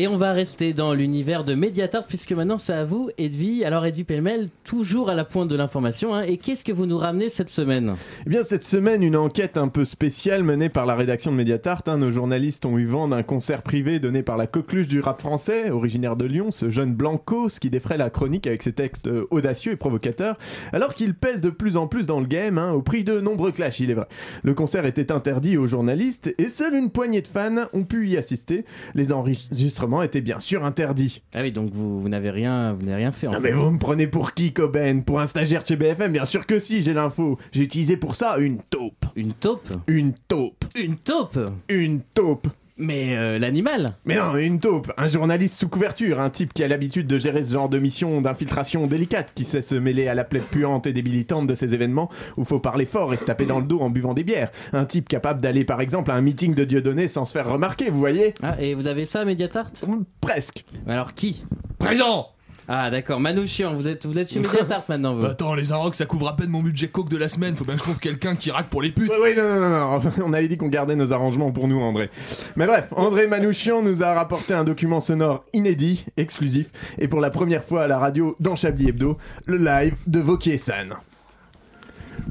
Et on va rester dans l'univers de Mediator puisque maintenant c'est à vous, Edwy. Alors Edwy Pellemel, toujours à la pointe de l'information. hein. Et qu'est-ce que vous nous ramenez cette semaine? Eh bien, cette semaine, une enquête un peu spéciale menée par la rédaction de Mediatart. hein. Nos journalistes ont eu vent d'un concert privé donné par la coqueluche du rap français, originaire de Lyon, ce jeune Blanco, ce qui défraie la chronique avec ses textes audacieux et provocateurs, alors qu'il pèse de plus en plus dans le game, hein, au prix de nombreux clashs, il est vrai. Le concert était interdit aux journalistes et seule une poignée de fans ont pu y assister. Les enregistrements étaient bien sûr interdits. Ah oui, donc vous, vous n'avez rien, vous n'avez rien fait. En Non fait. mais vous me prenez pour qui, Coben Pour un stagiaire chez BFM Bien sûr que si, j'ai l'info. J'ai utilisé pour ça une taupe. Une taupe? Une taupe. Une taupe? Une taupe. Mais euh, l'animal. Mais non, une taupe, un journaliste sous couverture, un type qui a l'habitude de gérer ce genre de mission d'infiltration délicate, qui sait se mêler à la plaie puante et débilitante de ces événements où faut parler fort et se taper dans le dos en buvant des bières. Un type capable d'aller par exemple à un meeting de Dieudonné sans se faire remarquer, vous voyez? Ah, et vous avez ça, Mediatart? Presque. Alors qui? Présent Ah d'accord, Manouchian, vous êtes, vous êtes chez Mediatart maintenant vous Bah Attends, les Arocs ça couvre à peine mon budget coke de la semaine, faut bien que je trouve quelqu'un qui raque pour les putes. Oui, oui, non, non, non, non. On avait dit qu'on gardait nos arrangements pour nous, André. Mais bref, André Manouchian nous a rapporté un document sonore inédit, exclusif, et pour la première fois à la radio dans Chablis Hebdo, le live de Vauquier-San.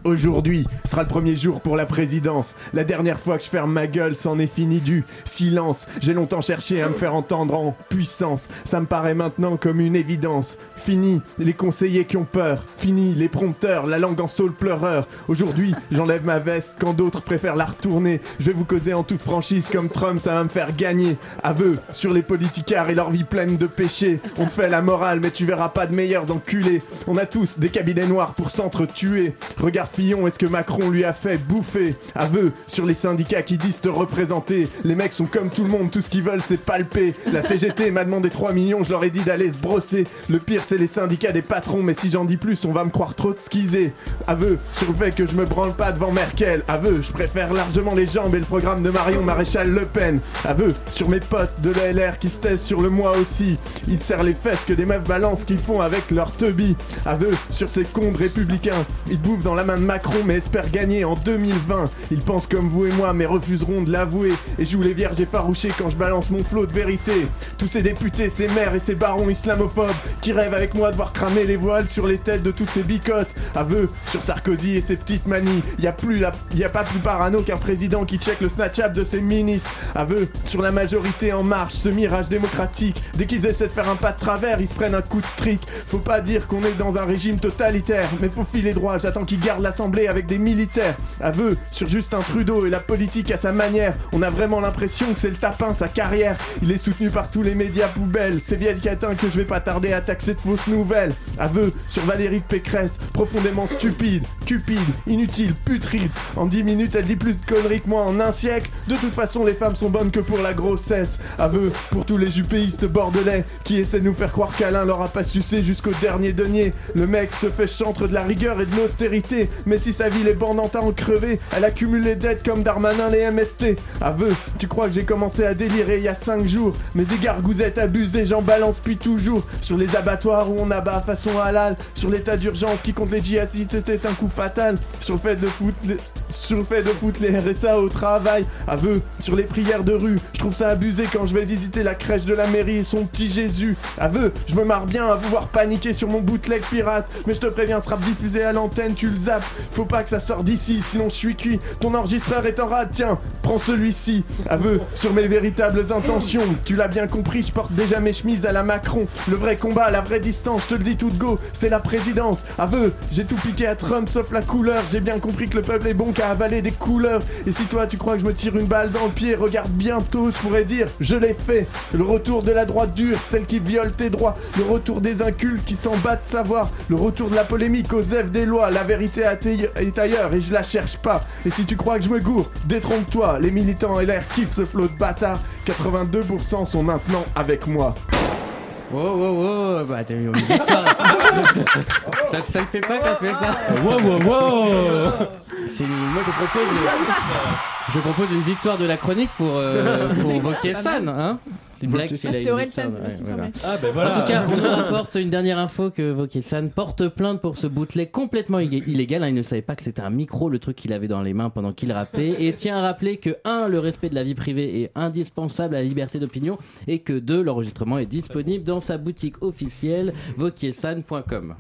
Aujourd'hui sera le premier jour pour la présidence. La dernière fois que je ferme ma gueule, c'en est fini du silence. J'ai longtemps cherché à me faire entendre en puissance. Ça me paraît maintenant comme une évidence. Fini les conseillers qui ont peur. Fini les prompteurs, la langue en saule pleureur. Aujourd'hui, j'enlève ma veste quand d'autres préfèrent la retourner. Je vais vous causer en toute franchise comme Trump, ça va me faire gagner. Aveu sur les politicards et leur vie pleine de péchés. On te fait la morale, mais tu verras pas de meilleurs enculés. On a tous des cabinets noirs pour s'entretuer. Regarde Fillon, est-ce que Macron lui a fait bouffer Aveu sur les syndicats qui disent te représenter? Les mecs sont comme tout le monde, tout ce qu'ils veulent c'est palper. La CGT m'a demandé 3 millions, je leur ai dit d'aller se brosser. Le pire c'est les syndicats des patrons, mais si j'en dis plus, on va me croire trop de skisé. Aveu sur le fait que je me branle pas devant Merkel. Aveu, je préfère largement les jambes et le programme de Marion Maréchal Le Pen. Aveu sur mes potes de l'ALR qui se taisent sur le moi aussi. Ils serrent les fesses que des meufs balancent qu'ils font avec leur teubie. Aveu sur ces cons républicains. Ils bouffent dans la main Macron mais espèrent gagner en 2020. Ils pensent comme vous et moi mais refuseront de l'avouer. Et jouent les vierges effarouchées quand je balance mon flot de vérité. Tous ces députés, ces maires et ces barons islamophobes qui rêvent avec moi de voir cramer les voiles sur les têtes de toutes ces bicottes. Aveu sur Sarkozy et ses petites manies. Y a la... a pas plus parano qu'un président qui check le Snapchat de ses ministres. Aveu sur la majorité en marche, ce mirage démocratique. Dès qu'ils essaient de faire un pas de travers, ils se prennent un coup de trick. Faut pas dire qu'on est dans un régime totalitaire, mais faut filer droit. J'attends qu'ils gardent avec des militaires. Aveu sur Justin Trudeau et la politique à sa manière. On a vraiment l'impression que c'est le tapin, sa carrière. Il est soutenu par tous les médias poubelles. C'est vieille catin que je vais pas tarder à taxer de fausses nouvelles. Aveu sur Valérie Pécresse, profondément stupide, cupide, inutile, putride. En 10 minutes, elle dit plus de conneries que moi en un siècle. De toute façon, les femmes sont bonnes que pour la grossesse. Aveu pour tous les jupéistes bordelais qui essaient de nous faire croire qu'Alain leur a pas sucé jusqu'au dernier denier. Le mec se fait chantre de la rigueur et de l'austérité. Mais si sa vie les bandes à en crever, elle accumule les dettes comme Darmanin les MST. Aveu, tu crois que j'ai commencé à délirer il y a 5 jours? Mais des gargousettes abusées, j'en balance puis toujours. Sur les abattoirs où on abat façon halal. Sur l'état d'urgence qui compte les djihadistes, c'était un coup fatal. Sur le fait de foutre les... Sur le fait de foutre les RSA au travail. Aveu, sur les prières de rue. Je trouve ça abusé quand je vais visiter la crèche de la mairie et son petit Jésus. Aveu, je me marre bien à vous voir paniquer sur mon bootleg pirate. Mais je te préviens, sera diffusé à l'antenne, tu le zappes. Faut pas que ça sorte d'ici, sinon je suis cuit. Ton enregistreur est en rade, tiens, prends celui-ci. Aveu, sur mes véritables intentions. Tu l'as bien compris, je porte déjà mes chemises à la Macron. Le vrai combat, la vraie distance, je te le dis tout de go, c'est la présidence. Aveu, j'ai tout piqué à Trump sauf la couleur. J'ai bien compris que le peuple est bon qu'à avaler des couleurs. Et si toi tu crois que je me tire une balle dans le pied, regarde bientôt, je pourrais dire, je l'ai fait. Le retour de la droite dure, celle qui viole tes droits. Le retour des incultes qui s'en battent de savoir. Le retour de la polémique aux F des lois. La vérité est ailleurs et je la cherche pas. Et si tu crois que je me gourre, détrompe-toi. Les militants LR kiffent ce flot de bâtards. 82% sont maintenant avec moi. Wow, wow, wow, bah t'as une victoire. ça, ça le fait pas quand je fais ça. Wow, wow, wow C'est moi je propose je propose une victoire de la chronique pour euh, pour Vauquier-San, hein C'est une blague. Ah, c'était une Orelsan, victoire, c'est me semblait. Ah ben voilà. En tout cas, on nous rapporte une dernière info que Vauquier-San porte plainte pour ce bootleg complètement illé- illégal. hein. Il ne savait pas que c'était un micro, le truc qu'il avait dans les mains pendant qu'il rappait. Et tient à rappeler que 1. Le respect de la vie privée est indispensable à la liberté d'opinion. Et que 2. L'enregistrement est disponible dans sa boutique officielle vauquiersan.com.